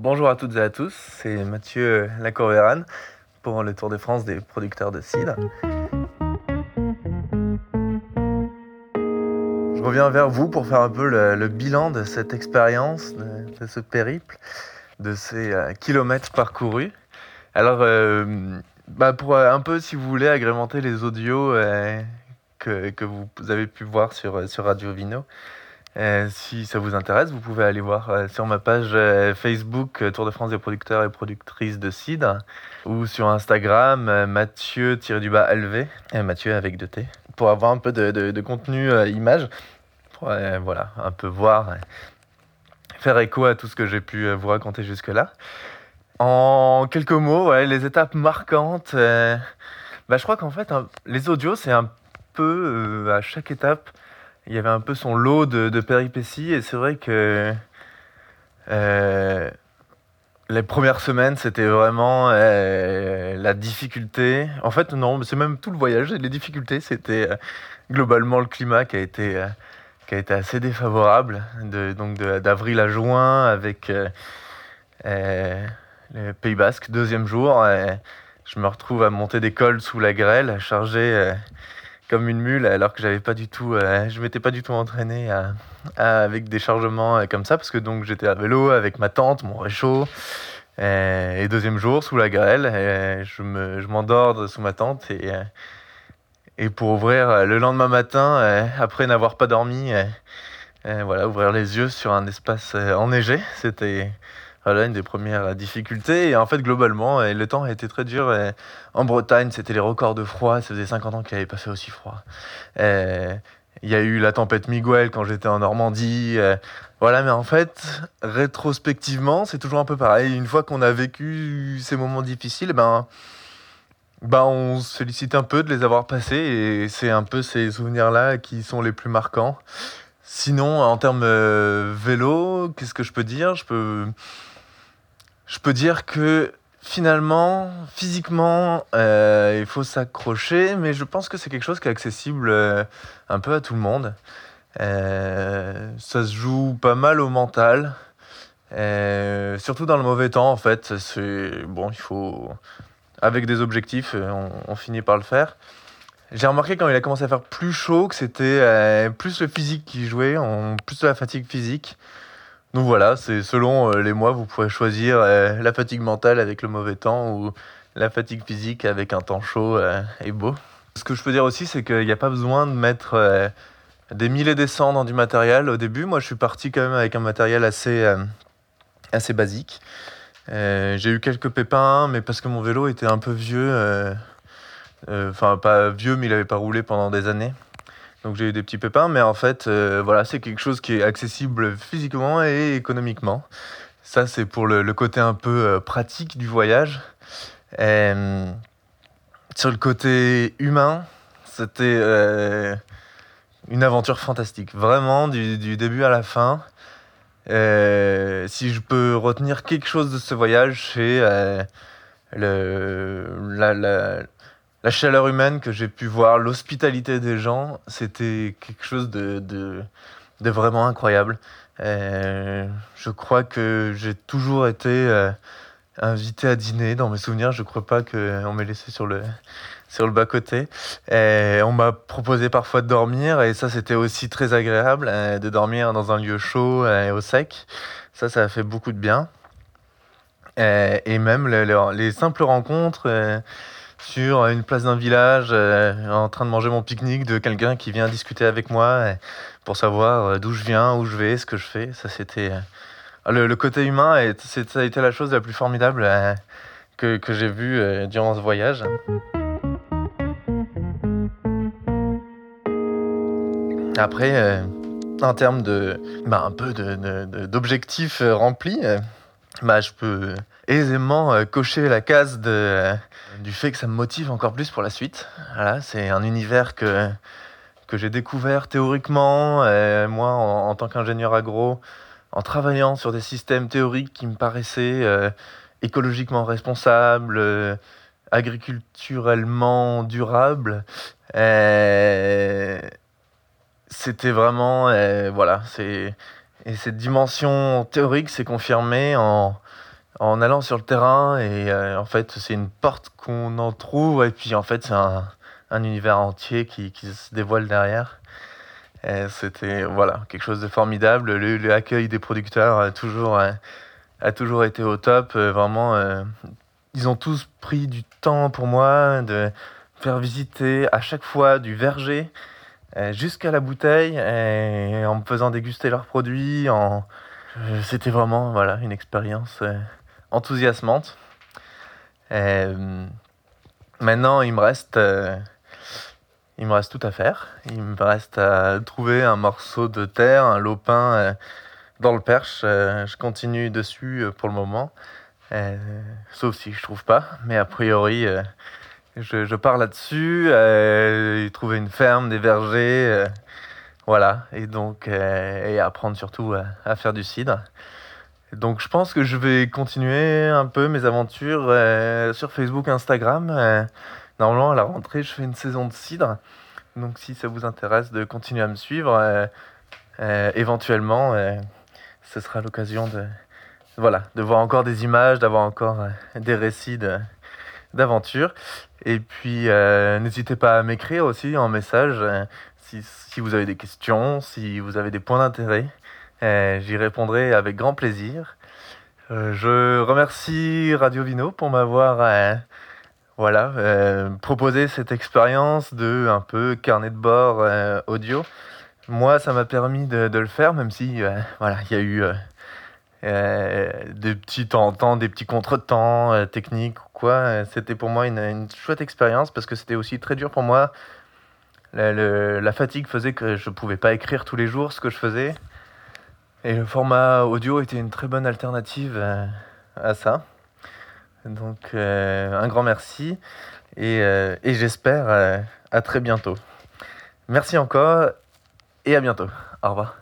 Bonjour à toutes et à tous, c'est Mathieu Lacorvéran pour le Tour de France des producteurs de cidre. Je reviens vers vous pour faire un peu le, bilan de cette expérience, de, ce périple, de ces euh, kilomètres parcourus. Alors, euh, bah, pour euh, un peu, si vous voulez, agrémenter les audios que, vous avez pu voir sur Radio Vino, euh, si ça vous intéresse, vous pouvez aller voir euh, sur ma page euh, Facebook Tour de France des producteurs et productrices de cidre ou sur Instagram Mathieu-LV, Mathieu avec deux T, pour avoir un peu de, de, contenu image, pour voilà, un peu voir, faire écho à tout ce que j'ai pu vous raconter jusque-là. En quelques mots, les étapes marquantes, bah, je crois qu'en fait, les audios, c'est un peu à chaque étape il y avait un peu son lot de, péripéties et c'est vrai que euh, les premières semaines c'était vraiment euh, la difficulté. En fait non, c'est même tout le voyage. Les difficultés c'était euh, globalement le climat qui a été qui a été assez défavorable, de, donc d'avril à juin avec le Pays Basque, deuxième jour. je me retrouve à monter des cols sous la grêle, à charger comme une mule alors que j'avais pas du tout euh, je m'étais pas du tout entraîné avec des chargements euh, comme ça parce que donc j'étais à vélo avec ma tante mon réchaud euh, et deuxième jour sous la grêle je me je m'endors sous ma tente et et pour ouvrir le lendemain matin après n'avoir pas dormi voilà ouvrir les yeux sur un espace enneigé c'était voilà une des premières difficultés. Et en fait, globalement, le temps a été très dur. En Bretagne, c'était les records de froid. Ça faisait 50 ans qu'il n'avait pas fait aussi froid. Il y a eu la tempête Miguel quand j'étais en Normandie. Voilà, mais en fait, rétrospectivement, c'est toujours un peu pareil. Une fois qu'on a vécu ces moments difficiles, ben, ben on se félicite un peu de les avoir passés. Et c'est un peu ces souvenirs-là qui sont les plus marquants. Sinon, en termes euh, vélo, qu'est-ce que je peux dire? Je peux je peux dire que finalement, physiquement, euh, il faut s'accrocher, mais je pense que c'est quelque chose qui est accessible euh, un peu à tout le monde. Euh, ça se joue pas mal au mental, surtout dans le mauvais temps en fait. C'est bon, il faut avec des objectifs, on, finit par le faire. J'ai remarqué quand il a commencé à faire plus chaud que c'était plus le physique qui jouait, plus de la fatigue physique. Donc voilà, c'est selon euh, les mois, vous pourrez choisir euh, la fatigue mentale avec le mauvais temps ou la fatigue physique avec un temps chaud euh, et beau. Ce que je peux dire aussi, c'est qu'il n'y a pas besoin de mettre des milliers des cents dans du matériel au début. Moi, je suis parti quand même avec un matériel assez, assez basique. J'ai eu quelques pépins, mais parce que mon vélo était un peu vieux. Enfin, pas vieux, mais il n'avait pas roulé pendant des années. Donc j'ai eu des petits pépins, mais en fait, euh, voilà, c'est quelque chose qui est accessible physiquement et économiquement. Ça, c'est pour le, côté un peu euh, pratique du voyage. Euh, sur le côté humain, c'était une aventure fantastique. Vraiment, du, début à la fin. si je peux retenir quelque chose de ce voyage, c'est le, la chaleur humaine que j'ai pu voir, l'hospitalité des gens, c'était quelque chose de, vraiment incroyable. Euh, je crois que j'ai toujours été euh, invité à dîner. Dans mes souvenirs, je ne crois pas qu'on m'ait laissé sur le, bas-côté. on m'a proposé parfois de dormir, et ça, c'était aussi très agréable, euh, de dormir dans un lieu chaud et au sec. Ça, ça a fait beaucoup de bien. et même les simples rencontres sur une place d'un village euh, en train de manger mon pique-nique de quelqu'un qui vient discuter avec moi euh, pour savoir euh, d'où je viens, où je vais, ce que je fais. Ça, c'était le, côté humain, et ça a été la chose la plus formidable que, que j'ai vue durant ce voyage. Après, en termes de, bah, un peu d'objectifs remplis, bah, je peux aisément euh, cocher la case euh, du fait que ça me motive encore plus pour la suite. Voilà, c'est un univers que, que j'ai découvert théoriquement, euh, moi en, tant qu'ingénieur agro, en travaillant sur des systèmes théoriques qui me paraissaient écologiquement responsables, agriculturellement durables. C'était vraiment, voilà, c'est et cette dimension théorique s'est confirmée en en allant sur le terrain et en fait c'est une porte qu'on en trouve et puis en fait c'est un, un, univers entier qui, se dévoile derrière. C'était voilà quelque chose de formidable. L'accueil des producteurs a toujours, a toujours été au top. Vraiment, ils ont tous pris du temps pour moi de faire visiter à chaque fois du verger euh, jusqu'à la bouteille et en me faisant déguster leurs produits. Euh, c'était vraiment voilà, une expérience euh, enthousiasmante. maintenant, il me reste il me reste tout à faire. Il me reste à trouver un morceau de terre, un lopin dans le perche. je continue dessus pour le moment. sauf si je trouve pas. Mais a priori, je, je pars là-dessus, euh, trouver une ferme, des vergers, euh, voilà, et donc euh, et apprendre surtout à, faire du cidre. Donc je pense que je vais continuer un peu mes aventures sur Facebook, Instagram. normalement à la rentrée je fais une saison de cidre, donc si ça vous intéresse de continuer à me suivre, éventuellement ce sera l'occasion de voilà de voir encore des images, d'avoir encore des récits d'aventure. Et puis, euh, n'hésitez pas à m'écrire aussi en message euh, si, si, vous avez des questions, si vous avez des points d'intérêt. Euh, J'y répondrai avec grand plaisir. Je remercie Radio Vino pour m'avoir voilà, proposé cette expérience de un peu carnet de bord audio. Moi, ça m'a permis de, de, le faire, même si voilà, il y a eu des petits temps en temps, des petits contretemps euh, techniques ou quoi. C'était pour moi une, une chouette expérience parce que c'était aussi très dur pour moi. La, fatigue faisait que je pouvais pas écrire tous les jours ce que je faisais. Et le format audio était une très bonne alternative euh, à ça. Donc euh, un grand merci et, euh, et j'espère euh, à très bientôt. Merci encore et à bientôt. Au revoir.